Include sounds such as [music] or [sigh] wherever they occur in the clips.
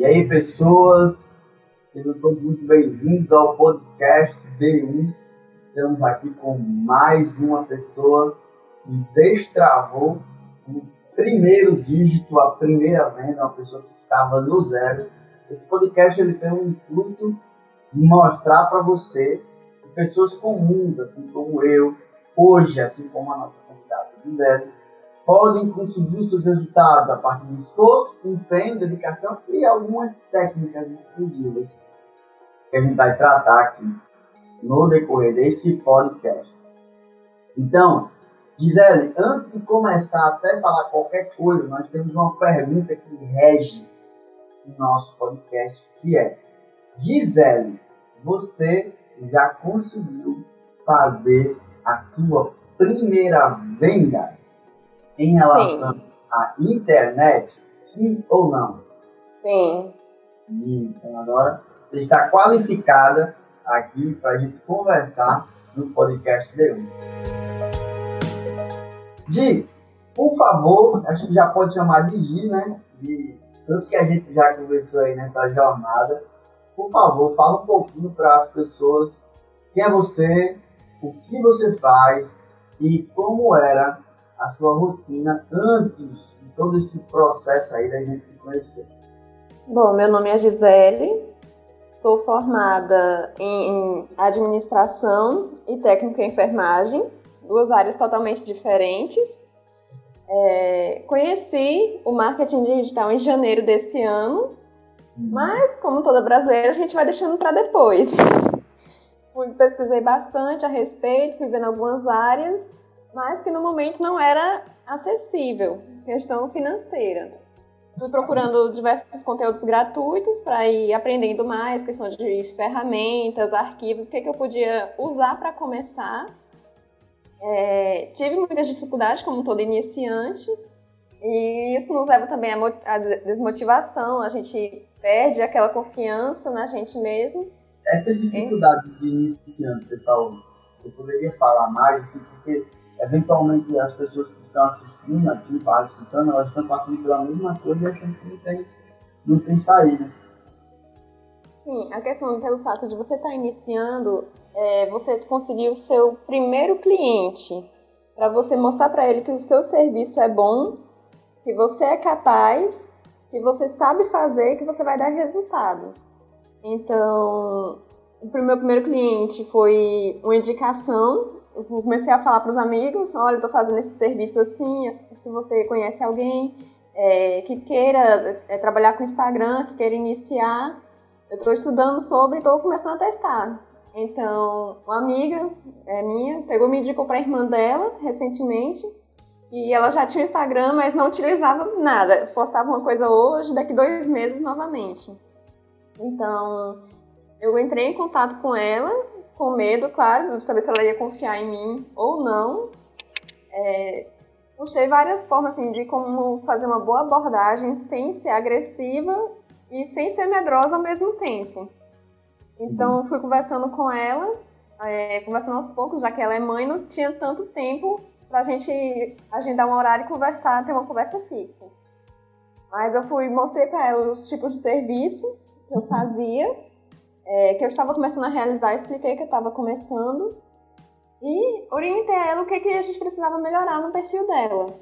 E aí, pessoas, sejam todos muito bem-vindos ao podcast D1. Estamos aqui com mais uma pessoa que destravou o primeiro dígito, a primeira venda, uma pessoa que estava no zero. Esse podcast ele tem um intuito de mostrar para você que pessoas comuns, assim como eu, hoje, assim como a nossa candidata Gisele, podem conseguir seus resultados a partir de esforço, empenho, dedicação e algumas técnicas exclusivas que a gente vai tratar aqui no decorrer desse podcast. Então, Gisele, antes de começar até falar qualquer coisa, nós temos uma pergunta que rege o nosso podcast, que é Gisele, você já conseguiu fazer a sua primeira venda? Em relação sim. à internet, sim ou não? Sim. Então agora você está qualificada aqui para a gente conversar no podcast de hoje. Gi, por favor, acho que já pode chamar de Gi, né? De tudo que a gente já conversou aí nessa jornada. Por favor, fala um pouquinho para as pessoas quem é você, o que você faz e como era a sua rotina antes de todo esse processo aí da gente se conhecer? Bom, meu nome é Gisele, sou formada em administração e técnica em enfermagem, duas áreas totalmente diferentes. É, conheci o marketing digital em janeiro desse ano, hum. mas como toda brasileira, a gente vai deixando para depois. [laughs] Pesquisei bastante a respeito, fui vendo algumas áreas mas que no momento não era acessível, questão financeira. Fui procurando diversos conteúdos gratuitos para ir aprendendo mais, questão de ferramentas, arquivos, o que, é que eu podia usar para começar. É, tive muitas dificuldades, como todo iniciante, e isso nos leva também à desmotivação, a gente perde aquela confiança na gente mesmo. Essas dificuldades de iniciante, você falou, eu poderia falar mais, assim, porque eventualmente as pessoas que estão assistindo aqui, para escutando, elas estão passando pela mesma coisa e achando que não tem, não tem saída. Sim, a questão pelo fato de você estar tá iniciando, é, você conseguir o seu primeiro cliente, para você mostrar para ele que o seu serviço é bom, que você é capaz, que você sabe fazer, que você vai dar resultado. Então, o meu primeiro cliente foi uma indicação eu comecei a falar para os amigos, olha, estou fazendo esse serviço assim, se você conhece alguém é, que queira é, trabalhar com Instagram, que queira iniciar, eu estou estudando sobre e estou começando a testar. Então, uma amiga é, minha pegou me indicou para a irmã dela recentemente e ela já tinha Instagram, mas não utilizava nada. Postava uma coisa hoje, daqui dois meses novamente. Então, eu entrei em contato com ela com medo, claro, de saber se ela ia confiar em mim ou não. É, puxei várias formas assim, de como fazer uma boa abordagem sem ser agressiva e sem ser medrosa ao mesmo tempo. Então, uhum. fui conversando com ela, é, conversando aos poucos, já que ela é mãe, não tinha tanto tempo para a gente agendar um horário e conversar, ter uma conversa fixa. Mas eu fui, mostrei para ela os tipos de serviço que eu fazia é, que eu estava começando a realizar, expliquei que eu estava começando e orientei ela o que, que a gente precisava melhorar no perfil dela.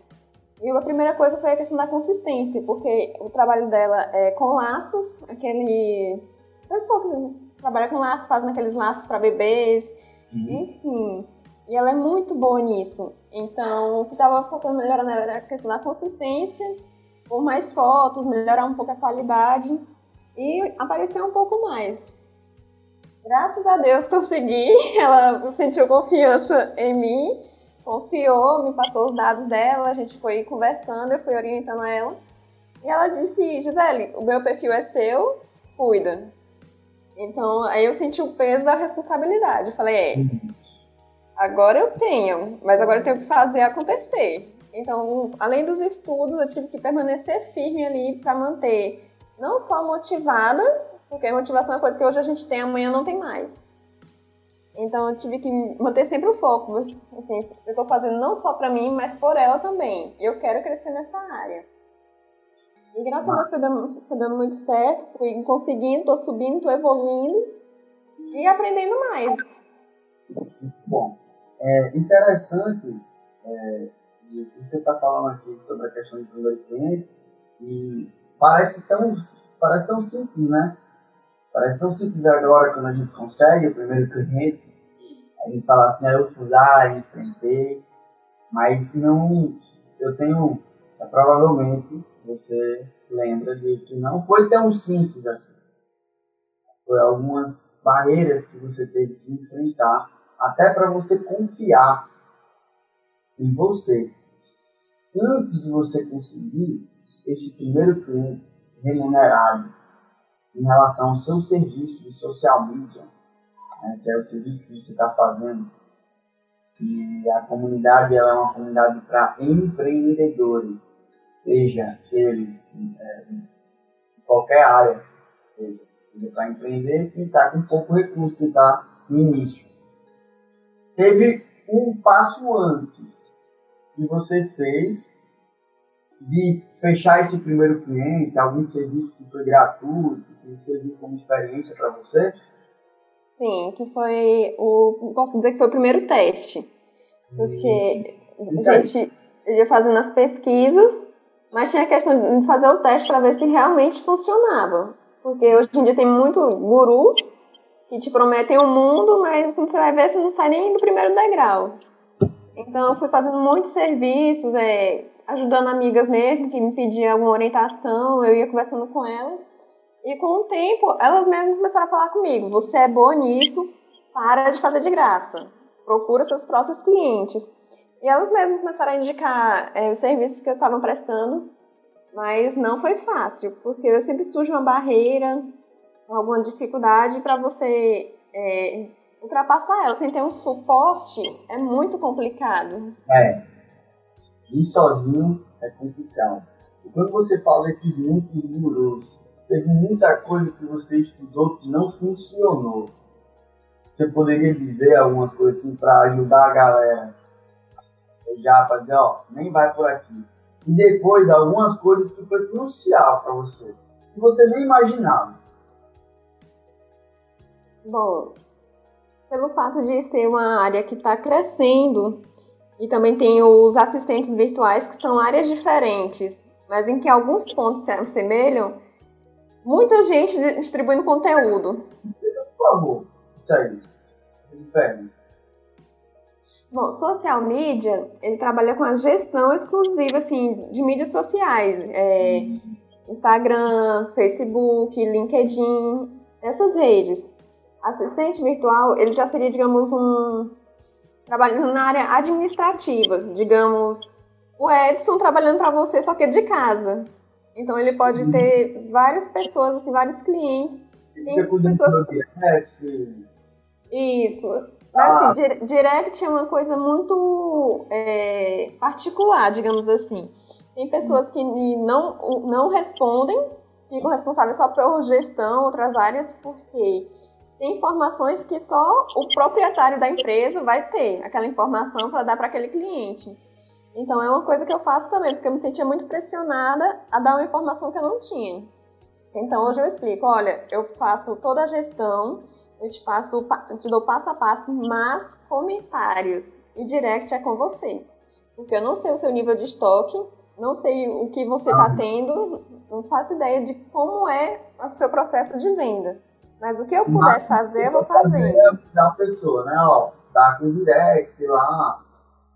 E a primeira coisa foi a questão da consistência, porque o trabalho dela é com laços, aquele. Pessoal que trabalha com laços, fazendo aqueles laços para bebês, uhum. enfim. E ela é muito boa nisso. Então, o que estava focando melhorar era a questão da consistência, por mais fotos, melhorar um pouco a qualidade e aparecer um pouco mais. Graças a Deus consegui. [laughs] Ela sentiu confiança em mim, confiou, me passou os dados dela, a gente foi conversando, eu fui orientando ela. E ela disse: Gisele, o meu perfil é seu, cuida. Então, aí eu senti o peso da responsabilidade. Eu falei: é, agora eu tenho, mas agora eu tenho que fazer acontecer. Então, além dos estudos, eu tive que permanecer firme ali para manter não só motivada, porque motivação é uma coisa que hoje a gente tem, amanhã não tem mais. Então eu tive que manter sempre o foco. Assim, eu estou fazendo não só para mim, mas por ela também. Eu quero crescer nessa área. E graças a Deus foi dando, foi dando muito certo, fui conseguindo, tô subindo, tô evoluindo e aprendendo mais. Bom, é interessante é, você está falando aqui sobre a questão de primeiro cliente e parece tão, parece tão simples, né? Parece tão simples agora quando a gente consegue o primeiro cliente, a gente fala assim, ah, eu fui lá, enfrentei, mas não, eu tenho, é, provavelmente, você lembra de que não foi tão simples assim. Foi algumas barreiras que você teve que enfrentar, até para você confiar em você. Antes de você conseguir esse primeiro cliente remunerado em relação ao seu serviço de social media, né, que é o serviço que você está fazendo, e a comunidade ela é uma comunidade para empreendedores, seja eles é, em qualquer área, seja, seja para empreender quem está com pouco recurso, que está no início. Teve um passo antes que você fez de fechar esse primeiro cliente, algum serviço que foi gratuito, que serviu como experiência para você? Sim, que foi o. Posso dizer que foi o primeiro teste. Porque a gente ia fazendo as pesquisas, mas tinha a questão de fazer o teste para ver se realmente funcionava. Porque hoje em dia tem muito gurus que te prometem o um mundo, mas quando você vai ver, você não sai nem do primeiro degrau. Então, eu fui fazendo muitos serviços, é, ajudando amigas mesmo que me pediam alguma orientação, eu ia conversando com elas. E com o tempo, elas mesmas começaram a falar comigo: você é boa nisso, para de fazer de graça, procura seus próprios clientes. E elas mesmas começaram a indicar é, os serviços que eu estava prestando, mas não foi fácil, porque sempre surge uma barreira, alguma dificuldade para você é, ultrapassar ela sem ter um suporte é muito complicado. É. Ir sozinho é complicado. E quando você fala desses muito duros, teve muita coisa que você estudou que não funcionou. Você poderia dizer algumas coisas assim para ajudar a galera? Já para dizer, ó, nem vai por aqui. E depois algumas coisas que foi crucial para você, que você nem imaginava. Bom, pelo fato de ser uma área que está crescendo e também tem os assistentes virtuais que são áreas diferentes, mas em que alguns pontos se assemelham, muita gente distribuindo conteúdo. Por favor, segue. Bom, social media, ele trabalha com a gestão exclusiva, assim, de mídias sociais. É, Instagram, Facebook, LinkedIn, essas redes. Assistente virtual, ele já seria, digamos, um... Trabalhando na área administrativa. Digamos, o Edson trabalhando para você, só que de casa. Então ele pode uhum. ter várias pessoas, assim, vários clientes. Tem pessoas. Isso. Mas ah. assim, direct é uma coisa muito é, particular, digamos assim. Tem pessoas que não, não respondem, ficam responsáveis só por gestão, outras áreas, porque informações que só o proprietário da empresa vai ter aquela informação para dar para aquele cliente. Então é uma coisa que eu faço também, porque eu me sentia muito pressionada a dar uma informação que eu não tinha. Então hoje eu explico, olha, eu faço toda a gestão, eu te passo, te dou passo a passo, mas comentários e direct é com você. Porque eu não sei o seu nível de estoque, não sei o que você está tendo, não faço ideia de como é o seu processo de venda. Mas o que eu puder fazer, eu vou fazer. É a pessoa, né? Ó, tá com direct lá,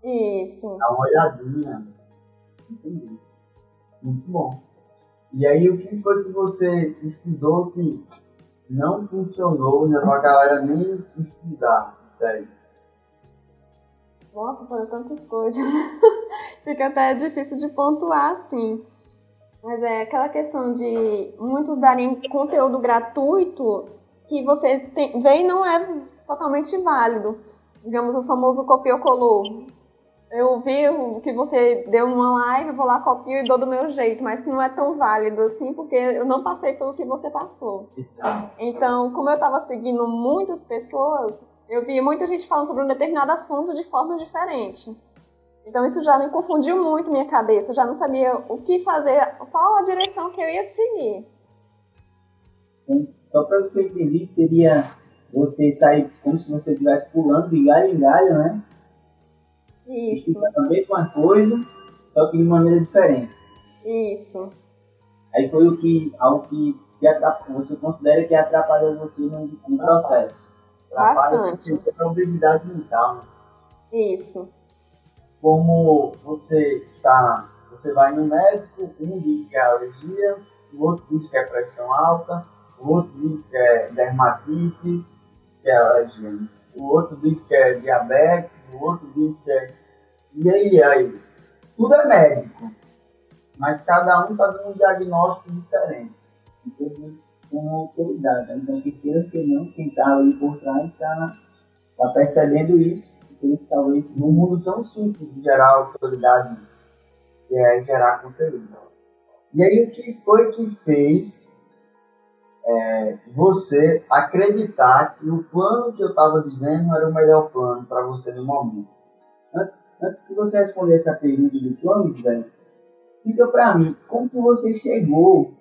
isso. Dá uma olhadinha. Entendi. Muito bom. E aí, o que foi que você estudou que não funcionou, né, pra galera nem estudar? Sério. Nossa, foram tantas coisas. [laughs] Fica até difícil de pontuar, assim. Mas é aquela questão de muitos darem conteúdo gratuito que você tem, vê e não é totalmente válido. Digamos, o famoso copiou-colou eu vi que você deu uma live, vou lá, copio e dou do meu jeito, mas que não é tão válido assim, porque eu não passei pelo que você passou. Então, como eu estava seguindo muitas pessoas, eu vi muita gente falando sobre um determinado assunto de forma diferente. Então isso já me confundiu muito minha cabeça, eu já não sabia o que fazer, qual a direção que eu ia seguir. Só para você entender, seria você sair como se você estivesse pulando de galho em galho, né? Isso. E a mesma coisa, só que de maneira diferente. Isso. Aí foi o que, algo que, que você considera que atrapalhou você no, no processo. Bastante. A obesidade mental. Né? Isso. Como você tá, você vai no médico, um diz que é alergia, o outro diz que é pressão alta, o outro diz que é dermatite, que é alergia. O outro diz que é diabetes, o outro diz que é. E aí, aí? Tudo é médico. Mas cada um está dando um diagnóstico diferente. Então, com autoridade. Então, que queira que não, quem está ali por trás está tá percebendo isso. Talvez, num mundo tão simples de gerar autoridade, que é gerar conteúdo. E aí, o que foi que fez é, você acreditar que o plano que eu estava dizendo era o melhor plano para você no momento? Antes, antes de você responder essa pergunta do plano, velho, explica para mim como que você chegou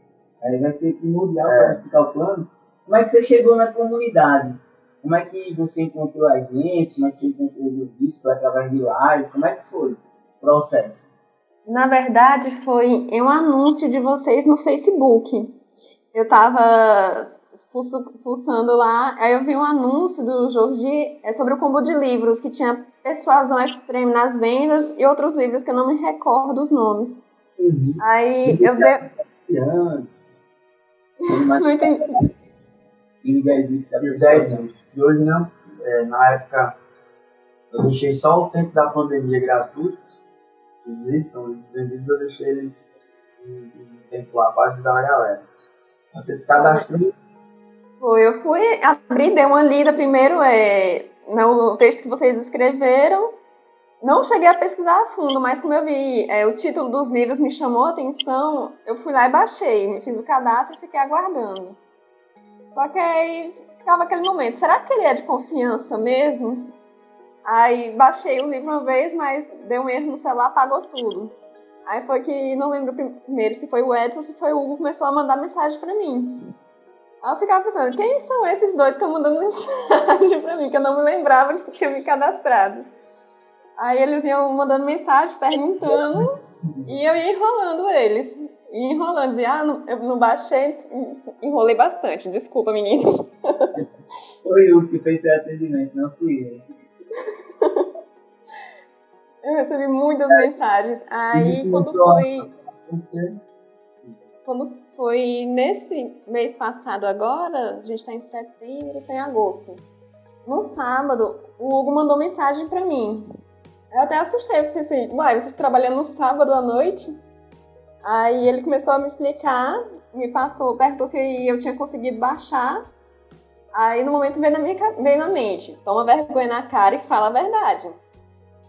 Aí vai ser primordial é. para explicar o plano. Como é que você chegou na comunidade? Como é que você encontrou a gente? Como é que você encontrou o visto através de live? Como é que foi o processo? Na verdade, foi um anúncio de vocês no Facebook. Eu estava fuçando lá, aí eu vi um anúncio do Jordi é sobre o combo de livros, que tinha Persuasão Extreme nas vendas e outros livros que eu não me recordo os nomes. Uhum. Aí eu vi... [laughs] Não entendi. E os 10 bits. E os 10 bits. E hoje não. É, na época, eu deixei só o tempo da pandemia gratuito. Os livros são vendidos, eu deixei eles em, tempo lá para ajudar a galera. Você se cadastrou? Foi, eu fui abrir, dei uma lida primeiro é, no texto que vocês escreveram. Não cheguei a pesquisar a fundo, mas como eu vi é, o título dos livros me chamou a atenção, eu fui lá e baixei, fiz o cadastro e fiquei aguardando. Só que aí ficava aquele momento, será que ele é de confiança mesmo? Aí baixei o livro uma vez, mas deu um erro no celular, apagou tudo. Aí foi que, não lembro primeiro se foi o Edson ou se foi o Hugo, começou a mandar mensagem para mim. Aí eu ficava pensando, quem são esses dois que estão mandando [laughs] mensagem para mim? Que eu não me lembrava que tinha me cadastrado. Aí eles iam mandando mensagem, perguntando, e eu ia enrolando eles. Ia enrolando, dizia, ah, não, eu não baixei, enrolei bastante. Desculpa, meninos. [laughs] Foi o que fez esse atendimento, não fui eu. [laughs] Eu recebi muitas mensagens. Aí quando foi. Quando foi nesse mês passado agora, a gente está em setembro, foi em agosto. No sábado, o Hugo mandou mensagem para mim. Eu até assustei, porque assim, uai, vocês trabalhando no sábado à noite? Aí ele começou a me explicar, me passou, perguntou se eu tinha conseguido baixar. Aí no momento veio na, minha, veio na mente, toma vergonha na cara e fala a verdade.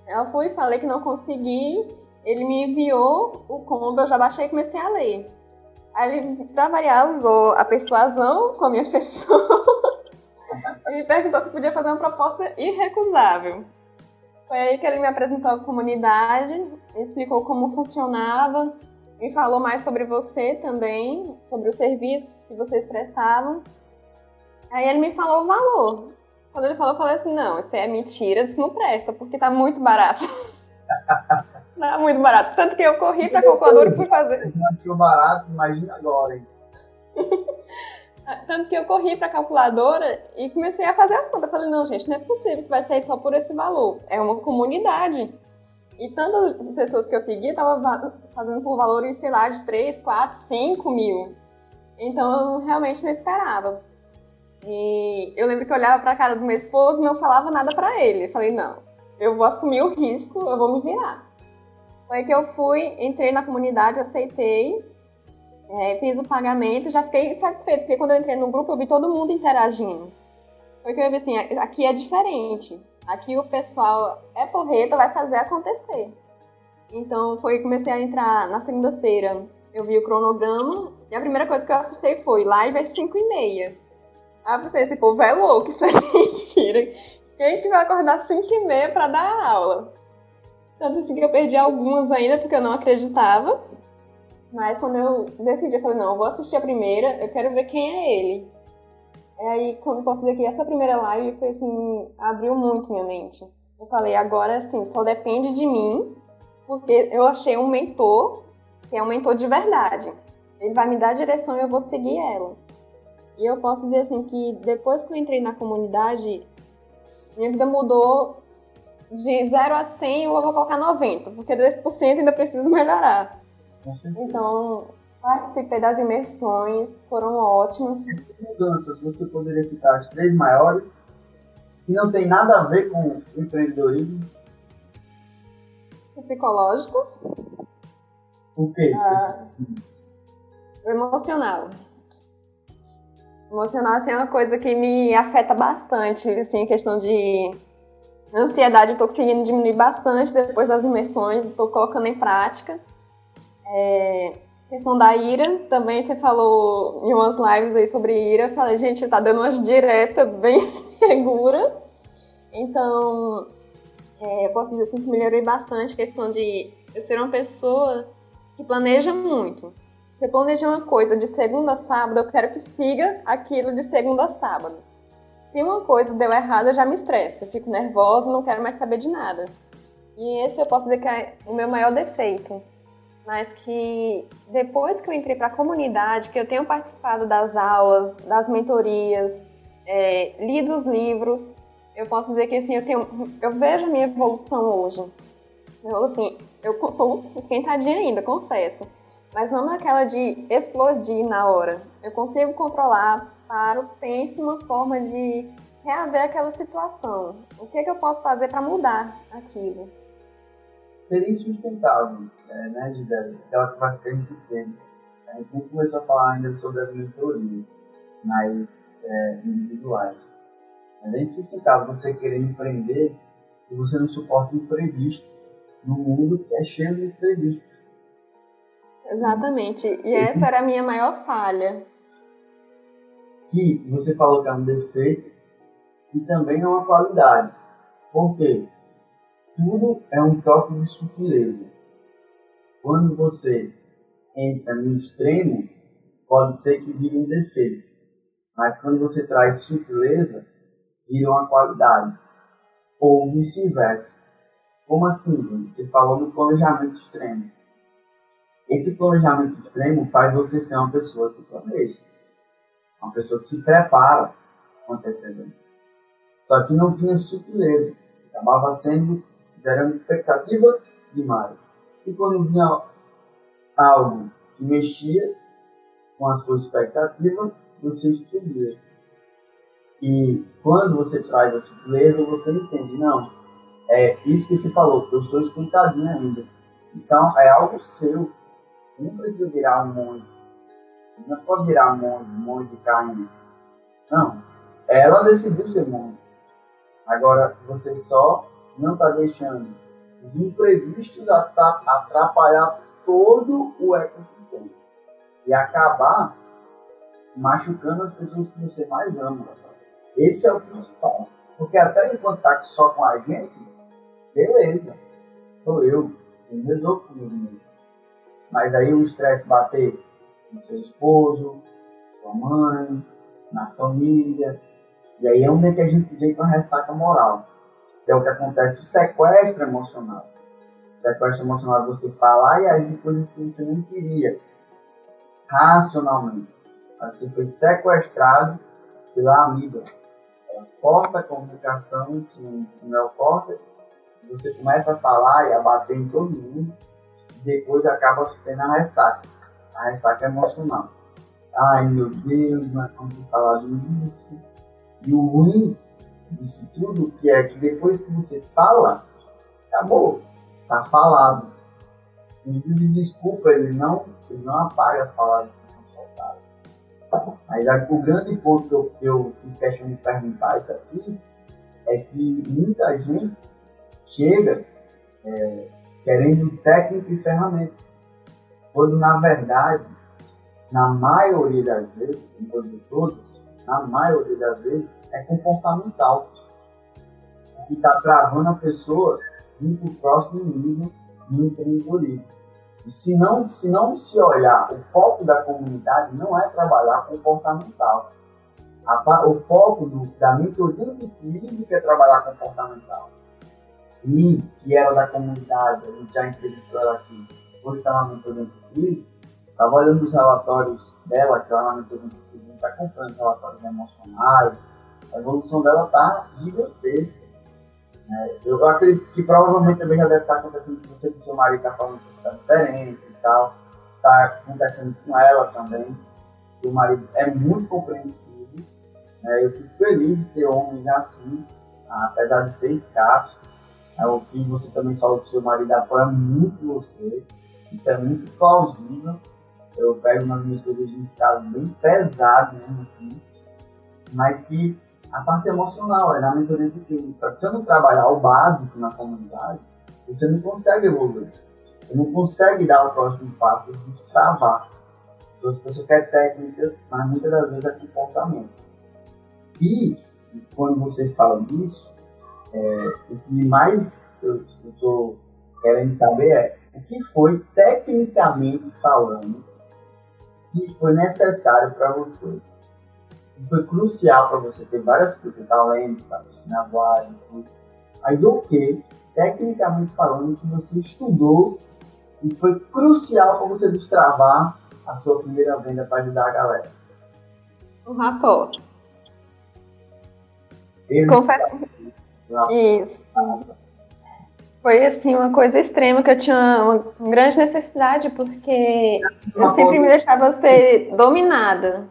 Eu fui, falei que não consegui, ele me enviou o combo, eu já baixei e comecei a ler. Aí ele, pra variar, usou a persuasão com a minha [laughs] pessoa e me perguntou se podia fazer uma proposta irrecusável. Foi aí que ele me apresentou a comunidade, me explicou como funcionava, me falou mais sobre você também, sobre os serviços que vocês prestavam. Aí ele me falou o valor. Quando ele falou, eu falei assim: não, isso é mentira, isso não presta, porque tá muito barato. [laughs] tá muito barato. Tanto que eu corri pra calculadora e fui fazer. Não achou barato, imagina agora, hein? [laughs] Tanto que eu corri para a calculadora e comecei a fazer as contas. Falei, não, gente, não é possível que vai sair só por esse valor. É uma comunidade. E tantas pessoas que eu segui estavam fazendo por valores, sei lá, de 3, 4, 5 mil. Então eu realmente não esperava. E eu lembro que eu olhava para a cara do meu esposo e não falava nada para ele. Eu falei, não, eu vou assumir o risco, eu vou me virar. Foi que eu fui, entrei na comunidade, aceitei é, fiz o pagamento, já fiquei satisfeita, porque quando eu entrei no grupo eu vi todo mundo interagindo. Foi que eu vi assim, aqui é diferente. Aqui o pessoal é porreta, vai fazer acontecer. Então foi comecei a entrar na segunda-feira, eu vi o cronograma e a primeira coisa que eu assustei foi live às 5 e meia. Aí eu pensei, esse povo é louco, [laughs] isso é mentira. Quem que vai acordar às 5 e meia para dar aula? Tanto assim que eu perdi algumas ainda, porque eu não acreditava. Mas quando eu decidi, eu falei, não, eu vou assistir a primeira, eu quero ver quem é ele. E aí, quando eu posso dizer que essa primeira live foi assim, abriu muito minha mente. Eu falei, agora assim, só depende de mim, porque eu achei um mentor, que é um mentor de verdade. Ele vai me dar a direção e eu vou seguir ela. E eu posso dizer assim que depois que eu entrei na comunidade, minha vida mudou de 0 a 100, eu vou colocar 90, porque 10% ainda preciso melhorar. Então, participei das imersões, foram. Essas mudanças, você poderia citar as três maiores, que não tem nada a ver com empreendedorismo? Psicológico. O que? Ah, emocional. Emocional assim, é uma coisa que me afeta bastante, assim, questão de ansiedade, estou conseguindo diminuir bastante depois das imersões, estou colocando em prática. É, questão da ira, também você falou em umas lives aí sobre ira, falei, gente, tá dando umas diretas bem [laughs] segura. Então, é, eu posso dizer assim que melhorei bastante a questão de eu ser uma pessoa que planeja muito. Se eu planejar uma coisa de segunda a sábado, eu quero que siga aquilo de segunda a sábado. Se uma coisa deu errado, eu já me estresso, eu fico nervosa, não quero mais saber de nada. E esse eu posso dizer que é o meu maior defeito. Mas que depois que eu entrei para a comunidade, que eu tenho participado das aulas, das mentorias, é, lido os livros, eu posso dizer que assim, eu, tenho, eu vejo a minha evolução hoje. Eu, assim, eu sou esquentadinha ainda, confesso mas não naquela de explodir na hora. Eu consigo controlar, paro, penso uma forma de reaver aquela situação. O que, é que eu posso fazer para mudar aquilo? Seria insustentável, é, né, Gisele? Aquela conversa que a gente teve. A gente começou a falar ainda sobre as mentorias, mais é, individuais. É insustentável você querer empreender e você não suporta imprevisto no mundo que é cheio de imprevistos. Exatamente. E essa era a minha maior falha. Que você falou que é um defeito e também é uma qualidade. Por quê? Tudo é um toque de sutileza. Quando você entra no extremo, pode ser que vire um defeito. Mas quando você traz sutileza, vira uma qualidade. Ou vice-versa. Como assim, Você falou do planejamento extremo esse planejamento extremo faz você ser uma pessoa que planeja, uma pessoa que se prepara com antecedência. Só que não tinha sutileza, acabava sendo gerando expectativa demais. E quando vinha algo que mexia com a sua expectativa, você explodia. E quando você traz a sutileza, você entende, não, é isso que você falou, eu sou esquentadinho ainda. Isso é algo seu, não precisa virar um monge. Não pode virar um monge, um monge caindo. Não. Ela decidiu ser monge. Agora, você só não está deixando os imprevistos atrapalhar todo o ecossistema. E acabar machucando as pessoas que você mais ama. Esse é o principal. Porque até enquanto está só com a gente, beleza. Sou eu. Eu resolvo comigo mesmo. Mas aí o estresse bater no seu esposo, sua mãe, na família. E aí é onde que a gente vem com a ressaca moral. É o que acontece, o sequestro emocional. O sequestro emocional é você falar e agir coisas que você não queria. Racionalmente. Mas você foi sequestrado pela amiga. Ela corta a comunicação com o neocórtex. Você começa a falar e a bater em todo mundo depois acaba tendo a ressaca. A ressaca emocional. Ai meu Deus, mas como falar disso? E o ruim disso tudo que é que depois que você fala, acabou. Tá falado. O pedido de desculpa, ele não, ele não apaga as palavras que são soltadas. Mas o grande ponto que eu, que eu fiz questão de perguntar isso aqui é que muita gente chega é, querendo técnica e ferramenta. Quando, na verdade, na maioria das vezes, não vou dizer todas, na maioria das vezes, é comportamental. Que está travando a pessoa ir para o próximo nível no empreendedorismo. E se não, se não se olhar, o foco da comunidade não é trabalhar comportamental. A, o foco do, da mentoria de crise é trabalhar comportamental. E que era da comunidade, a gente já entrevistou ela aqui, hoje está na mentoria de crise, estava olhando os relatórios dela, que ela na mentoria de crise, está acompanhando relatórios emocionais, a evolução dela está gigantesca. É, eu acredito que provavelmente também já deve estar acontecendo com você, que seu marido está falando que está diferente e tal. Está acontecendo com ela também. O marido é muito compreensivo. Né? Eu fico feliz de ter homens assim, apesar de ser escasso. É, o que você também falou que seu marido apoia muito você. Isso é muito plausível. Eu pego nas mentorias de bem pesados mesmo assim, mas que a parte emocional, é na mentoria de crise. Só que se eu não trabalhar o básico na comunidade, você não consegue evoluir. Você não consegue dar o próximo passo e destravar. Então, as pessoas querem técnica, mas muitas das vezes é comportamento. E, quando você fala disso, é, o que mais eu estou querendo saber é o que foi, tecnicamente falando, que foi necessário para você foi crucial para você ter várias coisas, você tá lendo, você tá assistindo a live, tudo. Mas o que, tecnicamente falando, que você estudou e foi crucial para você destravar a sua primeira venda para ajudar a galera? O rapport. Confesso. Isso. Foi assim uma coisa extrema que eu tinha uma grande necessidade porque eu sempre me deixava ser dominada.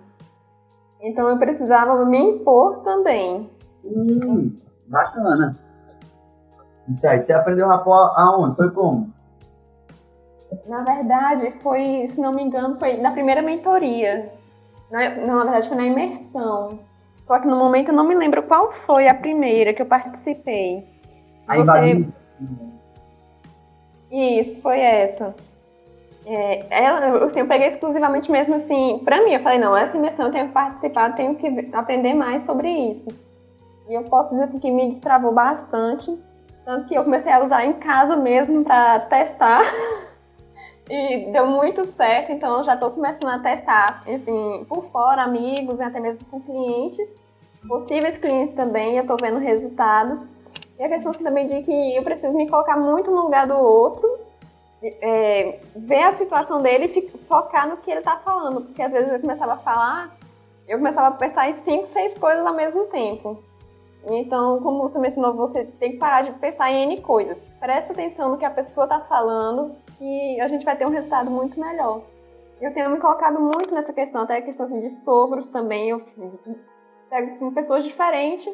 Então eu precisava me impor também. Hum, bacana. Isso aí, você aprendeu rapó aonde? Foi como? Na verdade, foi, se não me engano, foi na primeira mentoria. Na, não, na verdade, foi na imersão. Só que no momento eu não me lembro qual foi a primeira que eu participei. Aí Você... Isso, foi essa. É, ela, assim, eu peguei exclusivamente mesmo assim, pra mim, eu falei, não, essa imersão eu tenho que participar, tenho que aprender mais sobre isso. E eu posso dizer assim que me destravou bastante, tanto que eu comecei a usar em casa mesmo para testar. [laughs] e deu muito certo, então eu já estou começando a testar, assim, por fora, amigos e até mesmo com clientes, possíveis clientes também, eu estou vendo resultados. E a questão também de que eu preciso me colocar muito no lugar do outro é, ver a situação dele e focar no que ele tá falando. Porque às vezes eu começava a falar, eu começava a pensar em cinco, seis coisas ao mesmo tempo. Então, como você mencionou, você tem que parar de pensar em N coisas. Presta atenção no que a pessoa está falando e a gente vai ter um resultado muito melhor. Eu tenho me colocado muito nessa questão, até a questão assim, de sogros também. Eu pego com pessoas diferentes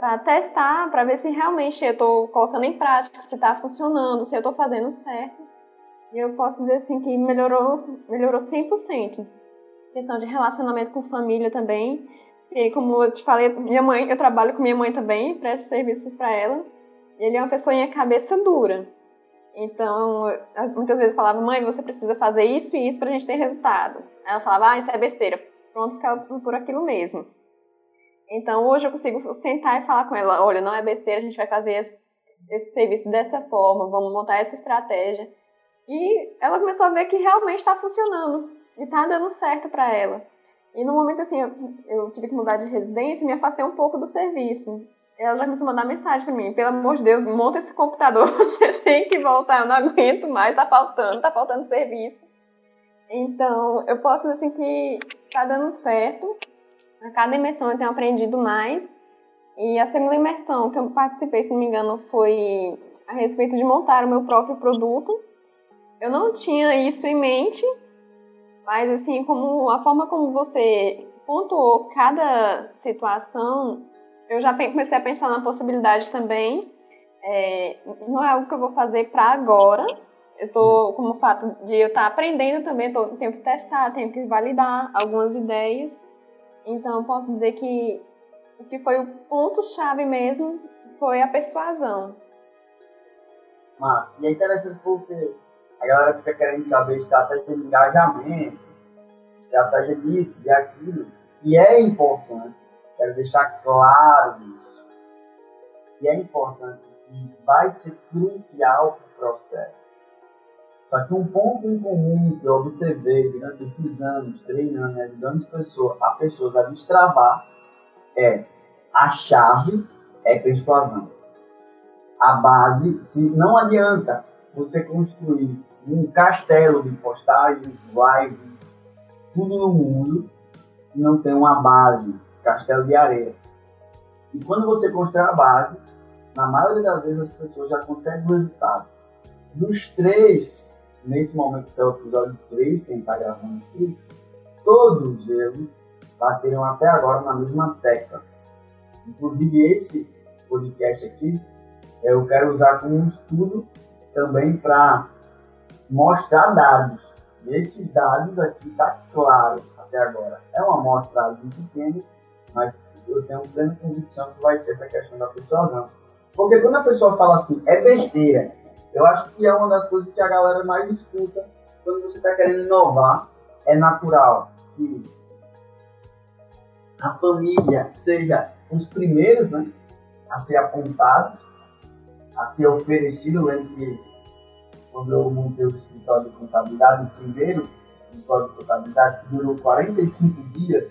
para testar, para ver se realmente eu estou colocando em prática, se está funcionando, se eu estou fazendo certo. E eu posso dizer assim que melhorou, melhorou 100%. Questão de relacionamento com família também. E como eu te falei, minha mãe, eu trabalho com minha mãe também, presto serviços para ela. E ele é uma pessoa em cabeça dura. Então, muitas vezes eu falava, mãe, você precisa fazer isso e isso pra gente ter resultado. Ela falava, ah, isso é besteira. Pronto, ficava por aquilo mesmo. Então, hoje eu consigo sentar e falar com ela, olha, não é besteira, a gente vai fazer esse, esse serviço dessa forma, vamos montar essa estratégia. E ela começou a ver que realmente está funcionando e está dando certo para ela. E no momento assim, eu, eu, tive que mudar de residência me afastei um pouco do serviço. Ela já começou a mandar mensagem para mim: pelo amor de Deus, monta esse computador, [laughs] você tem que voltar, eu não aguento mais, tá faltando, tá faltando serviço. Então, eu posso dizer assim que tá dando certo. A cada imersão eu tenho aprendido mais. E a segunda imersão que eu participei, se não me engano, foi a respeito de montar o meu próprio produto eu não tinha isso em mente, mas assim, como a forma como você pontuou cada situação, eu já comecei a pensar na possibilidade também. É, não é algo que eu vou fazer para agora. Eu estou como o fato de eu estar tá aprendendo também, tô, tenho que testar, tenho que validar algumas ideias. Então, posso dizer que o que foi o ponto-chave mesmo foi a persuasão. Mas, e é interessante porque a galera fica querendo saber estratégia de engajamento, estratégia disso, de aquilo. E é importante, quero deixar claro isso. E é importante que vai ser crucial para o processo. Só que um ponto em comum que eu observei durante esses anos, treinando ajudando as pessoas, a pessoas a destravar, é a chave é persuasão. A base, se não adianta você construir um castelo de postagens, lives, tudo no mundo, se não tem uma base, castelo de areia. E quando você constrói a base, na maioria das vezes as pessoas já conseguem o resultado. Dos três, nesse momento que é o episódio 3, quem está gravando aqui, todos eles bateram até agora na mesma tecla. Inclusive esse podcast aqui, eu quero usar como um estudo também para mostrar dados. E esses dados aqui está claro até agora. É uma amostragem pequena, mas eu tenho plena convicção que vai ser essa questão da persuasão. Porque quando a pessoa fala assim, é besteira, eu acho que é uma das coisas que a galera mais escuta quando você está querendo inovar. É natural que a família seja os primeiros né, a ser apontados, a ser oferecido. Lembro que quando eu montei o escritório de contabilidade, o primeiro escritório de contabilidade, que durou 45 dias,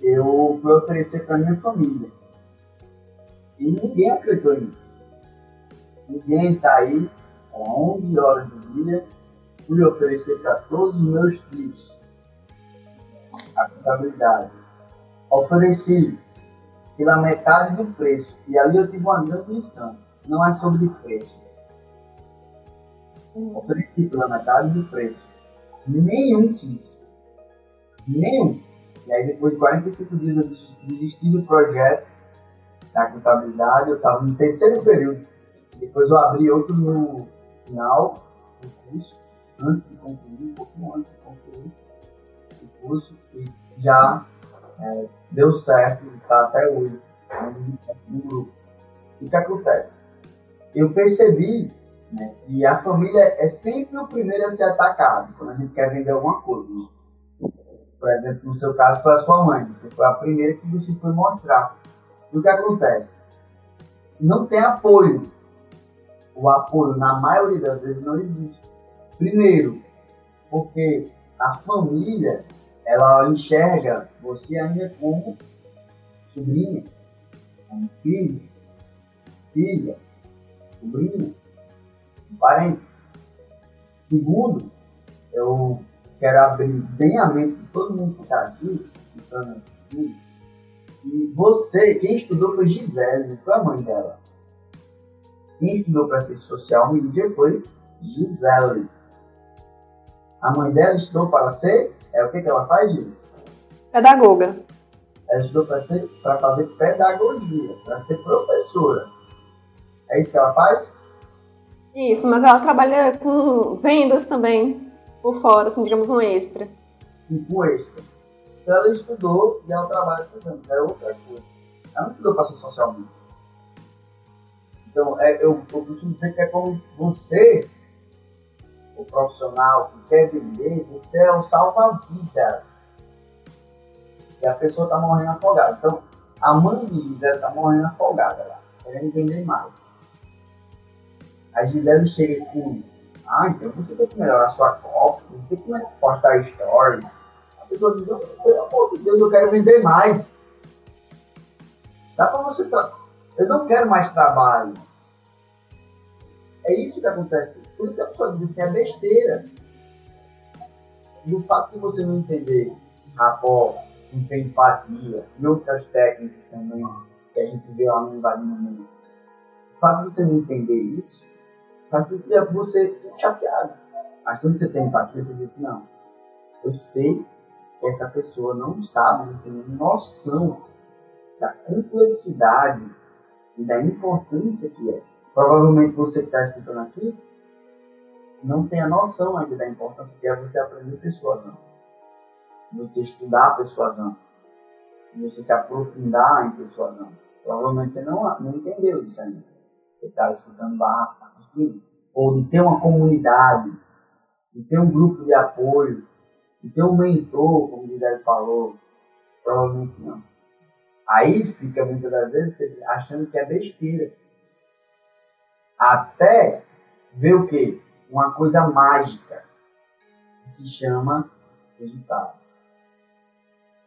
eu fui oferecer para minha família. E ninguém acreditou em mim. Ninguém saiu, às 11 horas do dia, fui oferecer para todos os meus tios a contabilidade. Ofereci pela metade do preço. E ali eu tive uma grande lição. Não é sobre preço. Ofereci pela metade do preço. Nenhum quis. Nenhum. E aí depois de 45 dias eu desisti do projeto da contabilidade, eu estava no terceiro período. Depois eu abri outro no final do curso, antes de concluir, um pouquinho antes de concluir o curso, e já é, deu certo, está até hoje no grupo. O que acontece? Eu percebi né, que a família é sempre o primeiro a ser atacado quando a gente quer vender alguma coisa. Né? Por exemplo, no seu caso foi a sua mãe, você foi a primeira que você foi mostrar. O que acontece? Não tem apoio. O apoio, na maioria das vezes, não existe. Primeiro, porque a família ela enxerga você ainda como sobrinha, como filho, filha, sobrinho, parente. Segundo, eu quero abrir bem a mente de todo mundo que está aqui, escutando esse vídeo, e você, quem estudou foi Gisele, não foi a mãe dela. Quem estudou para ser social media foi Gisele. A mãe dela estudou para ser é o que, que ela faz, Gil? Pedagoga. Ela estudou para fazer pedagogia, para ser professora. É isso que ela faz? Isso, mas ela trabalha com vendas também, por fora, assim, digamos, um extra. Sim, um extra. Então ela estudou e ela trabalha com vendas, é outra coisa. Ela não estudou para ser socialmente. Então, é, eu, eu costumo dizer que é como você o profissional que quer vender, você é o salva-vidas. E a pessoa está morrendo afogada. Então, a Gisele está morrendo afogada lá, querendo vender mais. A Gisele chega com, ah, então você tem que melhorar sua cópia, você tem que postar stories. A pessoa diz, pelo amor de Deus, eu quero vender mais. Dá para você. Tra... Eu não quero mais trabalho. É isso que acontece. Por isso que a pessoa diz assim, é besteira. E o fato de você não entender rapó, não ter empatia e outras técnicas também que a gente vê lá no Mendes. O fato de você não entender isso faz com que você fique chateado. Mas quando você tem empatia, você diz assim, não, eu sei que essa pessoa não sabe, não tem noção da complexidade e da importância que é. Provavelmente você que está escutando aqui não tem a noção ainda da importância que é você aprender persuasão. Você estudar persuasão. Você se aprofundar em persuasão. Provavelmente você não, não entendeu isso ainda. Você está escutando barra, assistindo. Ou de ter uma comunidade, de ter um grupo de apoio, de ter um mentor, como o Guilherme falou. Provavelmente não. Aí fica muitas das vezes achando que é besteira Até ver o quê? Uma coisa mágica que se chama resultado.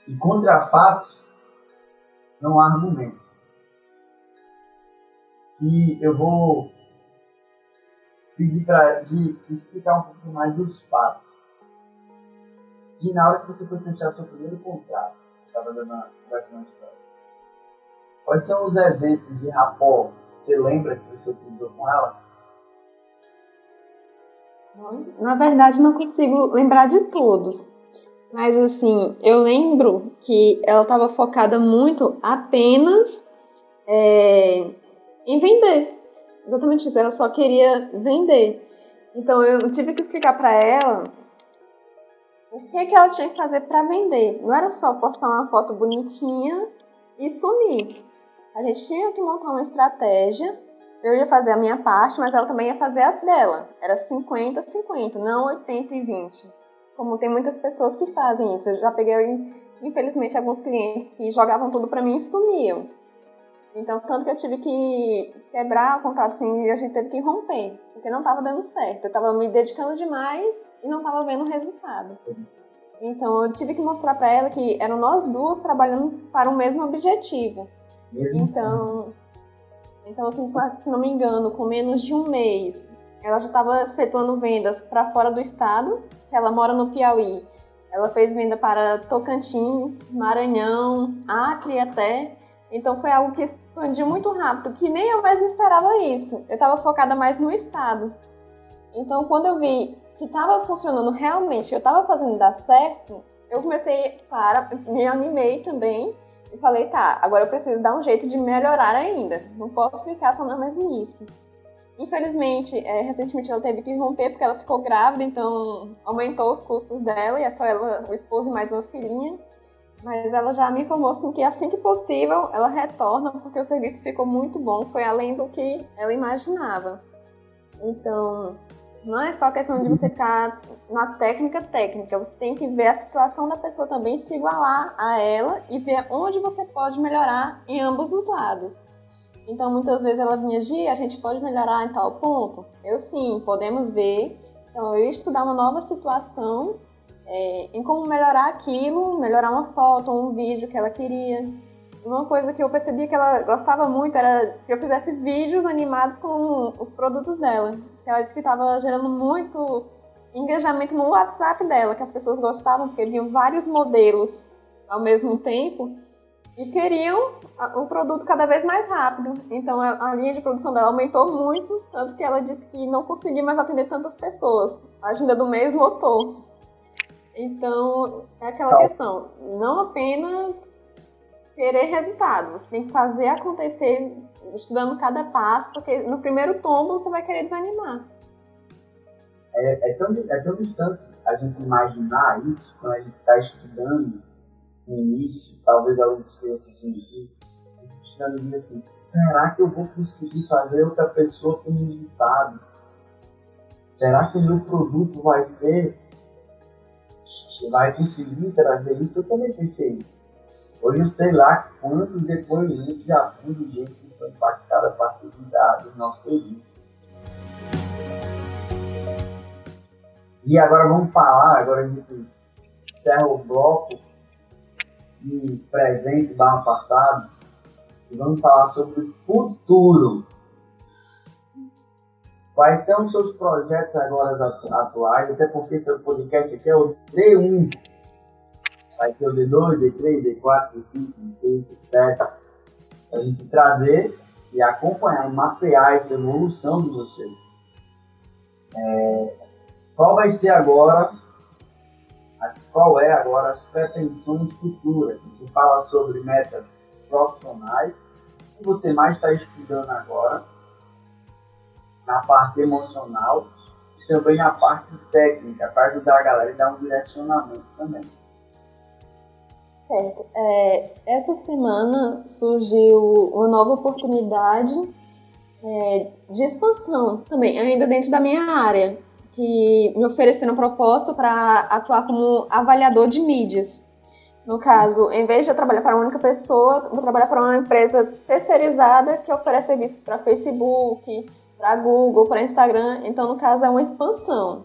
E contra fatos não há argumento. E eu vou pedir para explicar um pouco mais dos fatos. E na hora que você foi fechar o seu primeiro contrato, estava dando uma conversa Quais são os exemplos de rapó você lembra que você utilizou com ela? Na verdade, não consigo lembrar de todos. Mas, assim, eu lembro que ela estava focada muito apenas é, em vender. Exatamente isso, ela só queria vender. Então, eu tive que explicar para ela o que, que ela tinha que fazer para vender. Não era só postar uma foto bonitinha e sumir. A gente tinha que montar uma estratégia. Eu ia fazer a minha parte, mas ela também ia fazer a dela. Era 50-50, não 80 e 20. Como tem muitas pessoas que fazem isso. Eu já peguei, infelizmente, alguns clientes que jogavam tudo para mim e sumiam. Então, tanto que eu tive que quebrar o contrato assim e a gente teve que romper, porque não estava dando certo. Eu estava me dedicando demais e não estava vendo resultado. Então, eu tive que mostrar para ela que eram nós duas trabalhando para o mesmo objetivo. Mesmo então, então assim, se não me engano, com menos de um mês, ela já estava efetuando vendas para fora do estado, ela mora no Piauí. Ela fez venda para Tocantins, Maranhão, Acre até. Então foi algo que expandiu muito rápido, que nem eu mais me esperava isso. Eu estava focada mais no estado. Então quando eu vi que estava funcionando realmente, eu estava fazendo dar certo, eu comecei, para, me animei também e falei, tá, agora eu preciso dar um jeito de melhorar ainda. Não posso ficar só na mesmice. Infelizmente, é, recentemente ela teve que romper porque ela ficou grávida, então aumentou os custos dela e é só ela, o esposo e mais uma filhinha. Mas ela já me informou assim, que assim que possível ela retorna porque o serviço ficou muito bom, foi além do que ela imaginava. Então, não é só questão de você ficar na técnica técnica, você tem que ver a situação da pessoa também, se igualar a ela e ver onde você pode melhorar em ambos os lados. Então, muitas vezes ela vinha, Gi, a gente pode melhorar em tal ponto? Eu sim, podemos ver. Então, eu ia estudar uma nova situação é, em como melhorar aquilo, melhorar uma foto, um vídeo que ela queria. Uma coisa que eu percebi que ela gostava muito era que eu fizesse vídeos animados com os produtos dela. Ela disse que estava gerando muito engajamento no WhatsApp dela, que as pessoas gostavam, porque viam vários modelos ao mesmo tempo e queriam o produto cada vez mais rápido. Então a, a, linha de produção dela aumentou muito, tanto que ela disse que não conseguia mais atender tantas pessoas. A agenda do mês lotou. Então é aquela questão, não apenas querer resultado. Você tem que fazer acontecer estudando cada passo, porque no primeiro tombo você vai querer desanimar. É, é, tão, é tão distante a gente imaginar isso quando a gente está estudando no início, talvez alguém esteja assistindo aqui, estudando e assim, será que eu vou conseguir fazer outra pessoa ter resultado? Será que o meu produto vai ser, vai conseguir trazer isso? Eu também pensei isso. Hoje eu sei lá quantos depoimentos já tem de gente que foi impactada a partir do nosso serviço. E agora vamos falar, agora a gente encerra o bloco de presente barra passado e vamos falar sobre o futuro. Quais são os seus projetos agora atuais? Até porque seu podcast aqui é o D1 vai ter o D2, D3, D4, D5, D6, D7, para a gente trazer e acompanhar e mapear essa evolução de vocês. É, qual vai ser agora, as, qual é agora as pretensões futuras? Você fala sobre metas profissionais, o que você mais está estudando agora, na parte emocional, e também na parte técnica, para ajudar a galera e dar um direcionamento também. Certo. É, essa semana surgiu uma nova oportunidade é, de expansão também, ainda dentro da minha área, que me ofereceram proposta para atuar como avaliador de mídias. No caso, em vez de eu trabalhar para uma única pessoa, vou trabalhar para uma empresa terceirizada que oferece serviços para Facebook, para Google, para Instagram. Então, no caso, é uma expansão.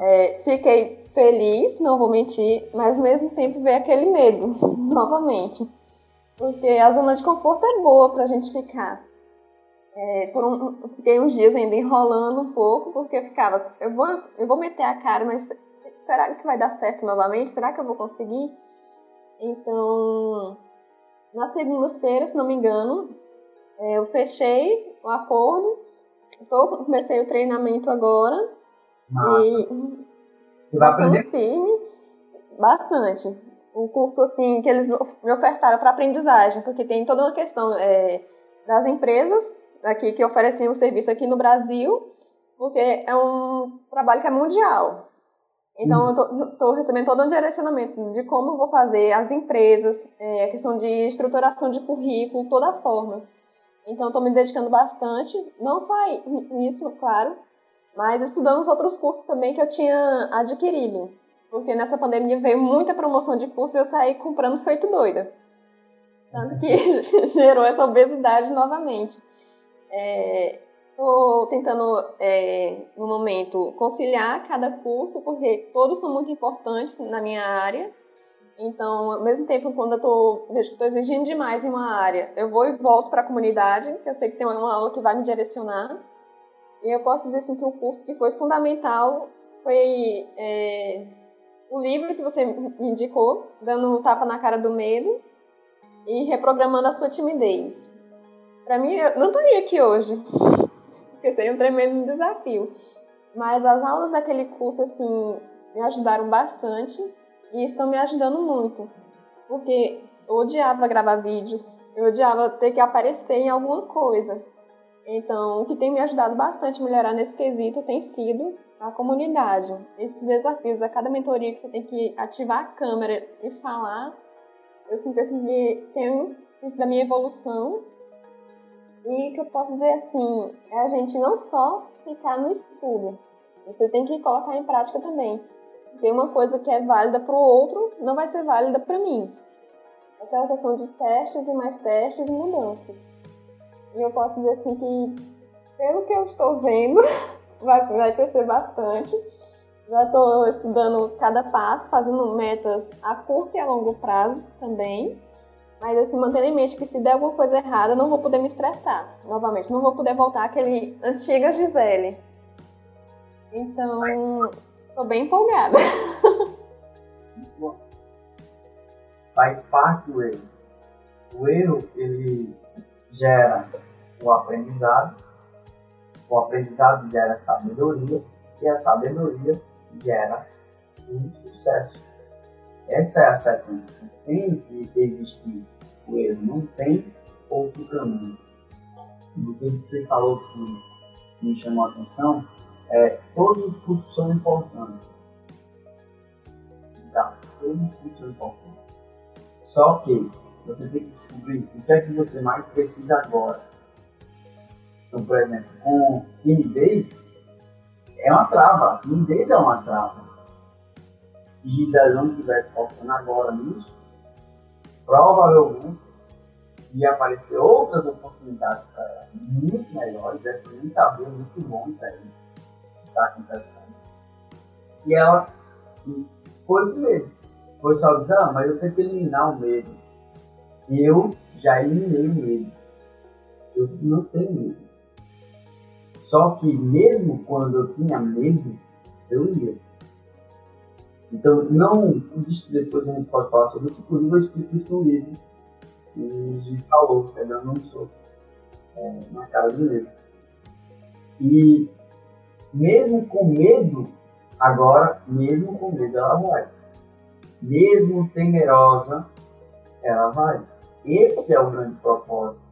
É, fiquei feliz, não vou mentir, mas ao mesmo tempo veio aquele medo, [laughs] novamente. Porque a zona de conforto é boa para a gente ficar. É, um, fiquei uns dias ainda enrolando um pouco, porque eu ficava, eu vou, eu vou meter a cara, mas será que vai dar certo novamente? Será que eu vou conseguir? Então, na segunda-feira, se não me engano, é, eu fechei o acordo, tô, comecei o treinamento agora. Massa. E Você vai aprender? Firme, bastante. O curso assim que eles me ofertaram para aprendizagem, porque tem toda uma questão é, das empresas aqui que oferecem o um serviço aqui no Brasil, porque é um trabalho que é mundial. Então, eu estou recebendo todo um direcionamento de como eu vou fazer as empresas, é, a questão de estruturação de currículo, toda a forma. Então, estou me dedicando bastante, não só nisso, claro, mas estudando os outros cursos também que eu tinha adquirido. Porque nessa pandemia veio muita promoção de cursos e eu saí comprando feito doida. Tanto que [laughs] gerou essa obesidade novamente. É, Estou tentando, é, no momento, conciliar cada curso, porque todos são muito importantes na minha área. Então, ao mesmo tempo, quando eu tô, vejo que estou exigindo demais em uma área, eu vou e volto para a comunidade, que eu sei que tem uma aula que vai me direcionar. Eu posso dizer assim, que o curso que foi fundamental foi é, o livro que você me indicou, dando um tapa na cara do medo e reprogramando a sua timidez. Para mim, eu não estaria aqui hoje [laughs] porque seria um tremendo desafio. Mas as aulas daquele curso, assim, me ajudaram bastante e estão me ajudando muito. Porque eu odiava gravar vídeos, eu odiava ter que aparecer em alguma coisa. Então, o que tem me ajudado bastante a melhorar nesse quesito tem sido a comunidade. Esses desafios, a cada mentoria que você tem que ativar a câmera e falar, eu sinto assim, que tem isso da minha evolução e o que eu posso dizer assim, é a gente não só ficar no estudo, você tem que colocar em prática também. Tem uma coisa que é válida para o outro, não vai ser válida para mim. Aquela questão de testes e mais testes e mudanças. E eu posso dizer assim que, pelo que eu estou vendo, [laughs] vai, vai crescer bastante. Já estou estudando cada passo, fazendo metas a curto e a longo prazo também. Mas assim, mantendo em mente que se der alguma coisa errada, eu não vou poder me estressar. Novamente, não vou poder voltar àquele antiga Gisele. Então, tô bem empolgada. Faz parte do erro. O erro, ele gera o aprendizado, o aprendizado gera sabedoria, e a sabedoria gera o sucesso. Essa é a sequência tem que existir o erro, não tem outro caminho. Do que você falou que me chamou a atenção, é, todos os cursos são importantes. Tá, todos os cursos são importantes. Só que você tem que descobrir o que é que você mais precisa agora. Então, por exemplo, com timidez, é uma trava. Timidez é uma trava. Se Gisele não estivesse focando agora nisso, provavelmente ia aparecer outras oportunidades para ela, muito melhores, essa nem saber, muito isso aí que está acontecendo. E ela foi com medo. Foi só dizer, ah, mas eu tenho que eliminar o medo. Eu já eliminei o medo. Eu não tenho medo. Só que mesmo quando eu tinha medo, eu ia. Então, não existe, depois a gente pode falar sobre isso, inclusive eu explico isso no livro, de falou, pegando um soco é, na cara do negro. E mesmo com medo, agora, mesmo com medo, ela vai. Mesmo temerosa, ela vai. Esse é o grande propósito.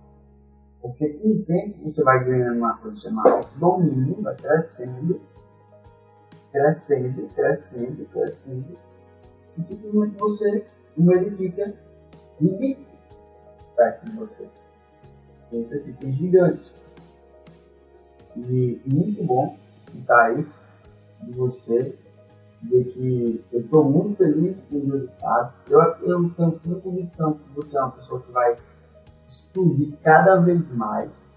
Porque com o tempo você vai ganhando uma coisa chamada domínio, vai crescendo, crescendo, crescendo, crescendo. E simplesmente você, o ele fica limite perto de você. Você fica gigante. E muito bom escutar isso de você, dizer que eu estou muito feliz com o resultado. Eu, eu tenho plena convicção que você é uma pessoa que vai explodir cada vez mais.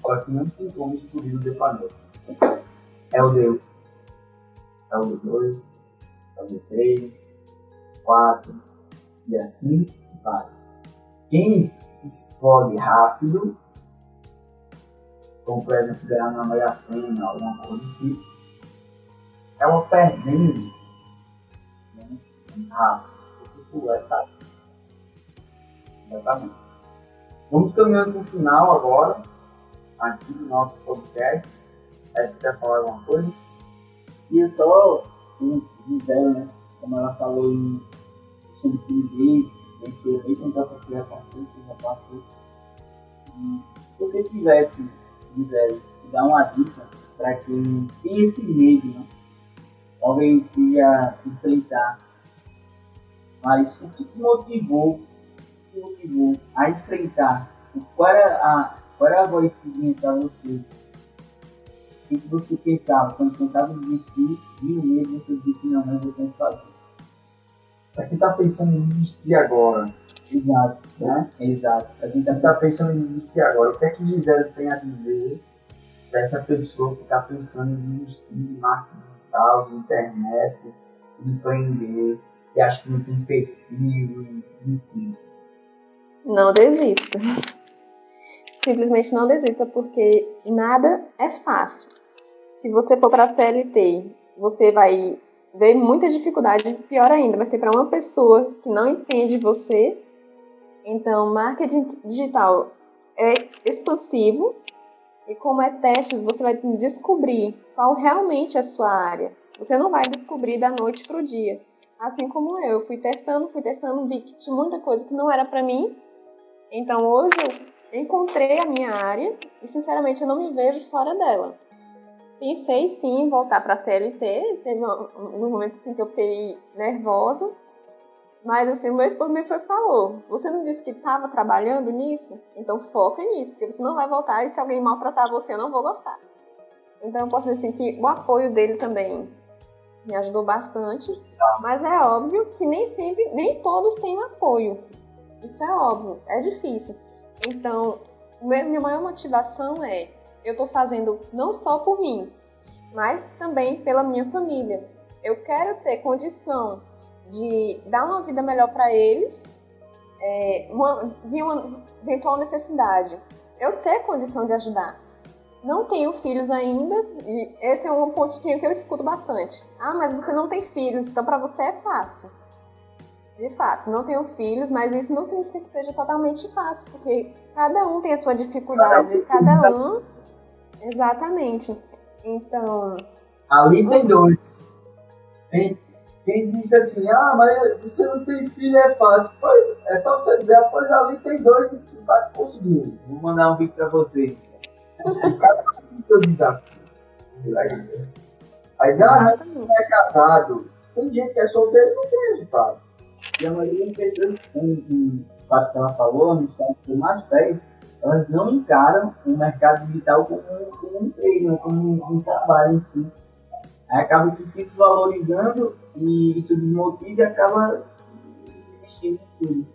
Só que não tem como descobrir o D-planeta. É o D1. É o D2. É o D3. 4. E assim vai. Quem explode rápido, como por exemplo ganhar uma Mega alguma coisa do tipo, é uma perdendo né? rápido. Porque é tá. Exatamente. Vamos caminhando para o final agora, aqui do nosso podcast. Aí você quer falar alguma coisa? E eu só dizer, né? Como ela falou em sobre timidez, vencer, tentar sofrer a consciência, já passou. Se você tivesse, quiser dar uma dica para quem tem esse medo, né? talvez seja enfrentar, mas o que motivou, o que motivou a enfrentar? Qual era a, qual era a voz seguinte para você? O que você pensava? Quando pensava em desistir, viu medo, você disse, não, eu tenho que fazer. Para quem está pensando em desistir agora, Exato, né? Exato. A gente está pensando em desistir agora. O que é que Gisele tem a dizer para essa pessoa que está pensando em desistir de marketing digital, de internet, de empreender, que acha que não tem perfil, enfim? Não desista. Simplesmente não desista, porque nada é fácil. Se você for para a CLT, você vai ver muita dificuldade, pior ainda, vai ser para uma pessoa que não entende você então, marketing digital é expansivo e como é testes, você vai descobrir qual realmente é a sua área. Você não vai descobrir da noite para o dia. Assim como eu, fui testando, fui testando, vi que tinha muita coisa que não era para mim. Então, hoje encontrei a minha área e, sinceramente, eu não me vejo fora dela. Pensei sim em voltar para a CLT, teve um, um momento assim que eu fiquei nervosa, mas assim, meu esposo me foi falou: você não disse que estava trabalhando nisso? Então foca nisso, porque você não vai voltar e se alguém maltratar você, eu não vou gostar. Então eu posso dizer assim que o apoio dele também me ajudou bastante, mas é óbvio que nem sempre, nem todos têm apoio. Isso é óbvio, é difícil. Então, minha maior motivação é eu estou fazendo não só por mim, mas também pela minha família. Eu quero ter condição de dar uma vida melhor para eles, é, uma, de uma eventual necessidade, eu ter condição de ajudar. Não tenho filhos ainda, e esse é um pontinho que eu escuto bastante. Ah, mas você não tem filhos, então para você é fácil. De fato, não tenho filhos, mas isso não significa que seja totalmente fácil, porque cada um tem a sua dificuldade, cada um. Exatamente. Então. Ali tem dois. Tem quem disse assim, ah, mas você não tem filho, é fácil. Pois, é só você dizer, pois ali tem dois e tu tá conseguindo. Vou mandar um vídeo pra você. Cada um seu desafio. Aí dá, não é casado. Tem gente que é solteiro e não tem resultado. E a maioria das pessoas, com o fato que ela falou, no estado de ser mais velho, elas não encaram o mercado digital como, como um emprego, como um, um trabalho em si. Aí acaba que se desvalorizando e isso desmotiva e acaba desistindo de tudo.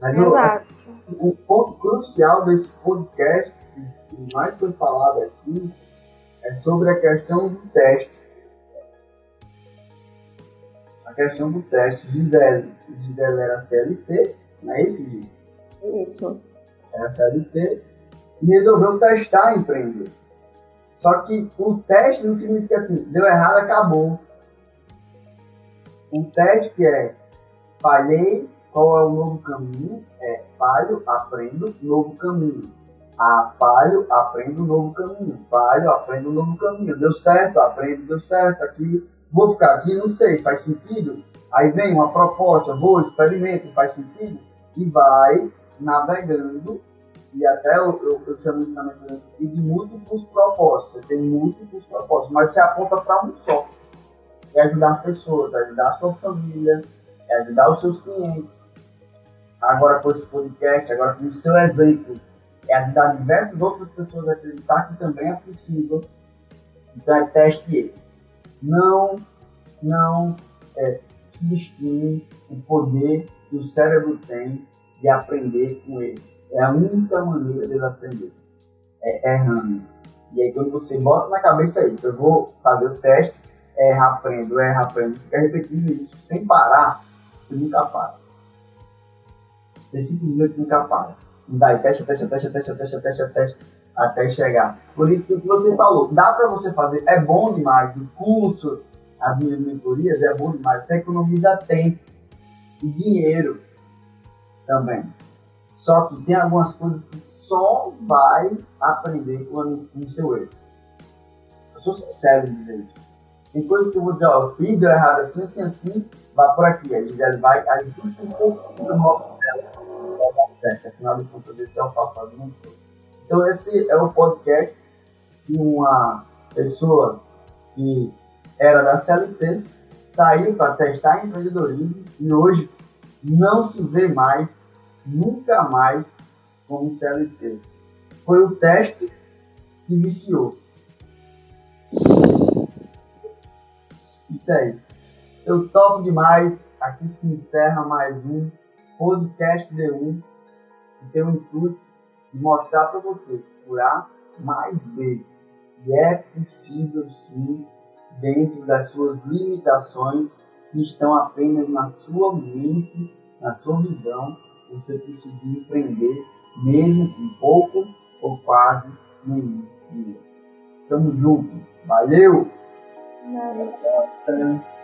Mas Exato. O, o ponto crucial desse podcast, que mais foi falado aqui, é sobre a questão do teste. A questão do teste. Gisele, Gisele era CLT, não é isso, Gisele? Isso. Era CLT e resolveu testar empreender. Só que o teste não significa assim, deu errado, acabou. O teste é falhei, qual é o novo caminho? É falho, aprendo, novo caminho. Ah, falho, aprendo, novo caminho. Falho, aprendo, novo caminho. Deu certo, aprendo, deu certo. Aqui, vou ficar aqui, não sei, faz sentido? Aí vem uma proposta, vou, experimento, faz sentido? E vai navegando e até eu, eu, eu chamo isso também de múltiplos propósitos. Você tem múltiplos propósitos, mas você aponta para um só. É ajudar pessoas, é ajudar a sua família, é ajudar os seus clientes. Agora com esse podcast, agora com o seu exemplo, é ajudar diversas outras pessoas a acreditar que também é possível. Então é teste ele. Não, não é, subestime o poder que o cérebro tem de aprender com ele. É a única maneira dele aprender. é, errando. E aí quando você bota na cabeça isso, eu vou fazer o teste, erra, aprendo, erra, aprendo, fica repetindo isso sem parar, você nunca para. Você simplesmente nunca para. E vai, testa, testa, testa, testa, testa, testa, testa, até chegar. Por isso que o que você falou, dá para você fazer, é bom demais, o curso, as minhas mentorias, é bom demais, você economiza tempo e dinheiro também. Só que tem algumas coisas que só vai aprender com o seu erro. Eu sou sincero em dizer isso. Tem coisas que eu vou dizer, ó, eu fiz, deu errado assim, assim, assim, vá por aqui. A Gisele vai, a gente um pouco do modo dela, vai dar certo. Afinal de contas, esse é o papai do todo. Então, esse é o podcast de uma pessoa que era da CLT, saiu para testar empreendedorismo e hoje não se vê mais nunca mais como CLT. Foi o teste que viciou. Isso aí. Eu topo demais. Aqui se encerra mais um podcast D1 que tem o intuito de mostrar para você por A mais B. E é possível sim, dentro das suas limitações que estão apenas na sua mente, na sua visão, você conseguir empreender, mesmo com pouco ou quase nenhum dinheiro. Tamo junto. Valeu! Valeu.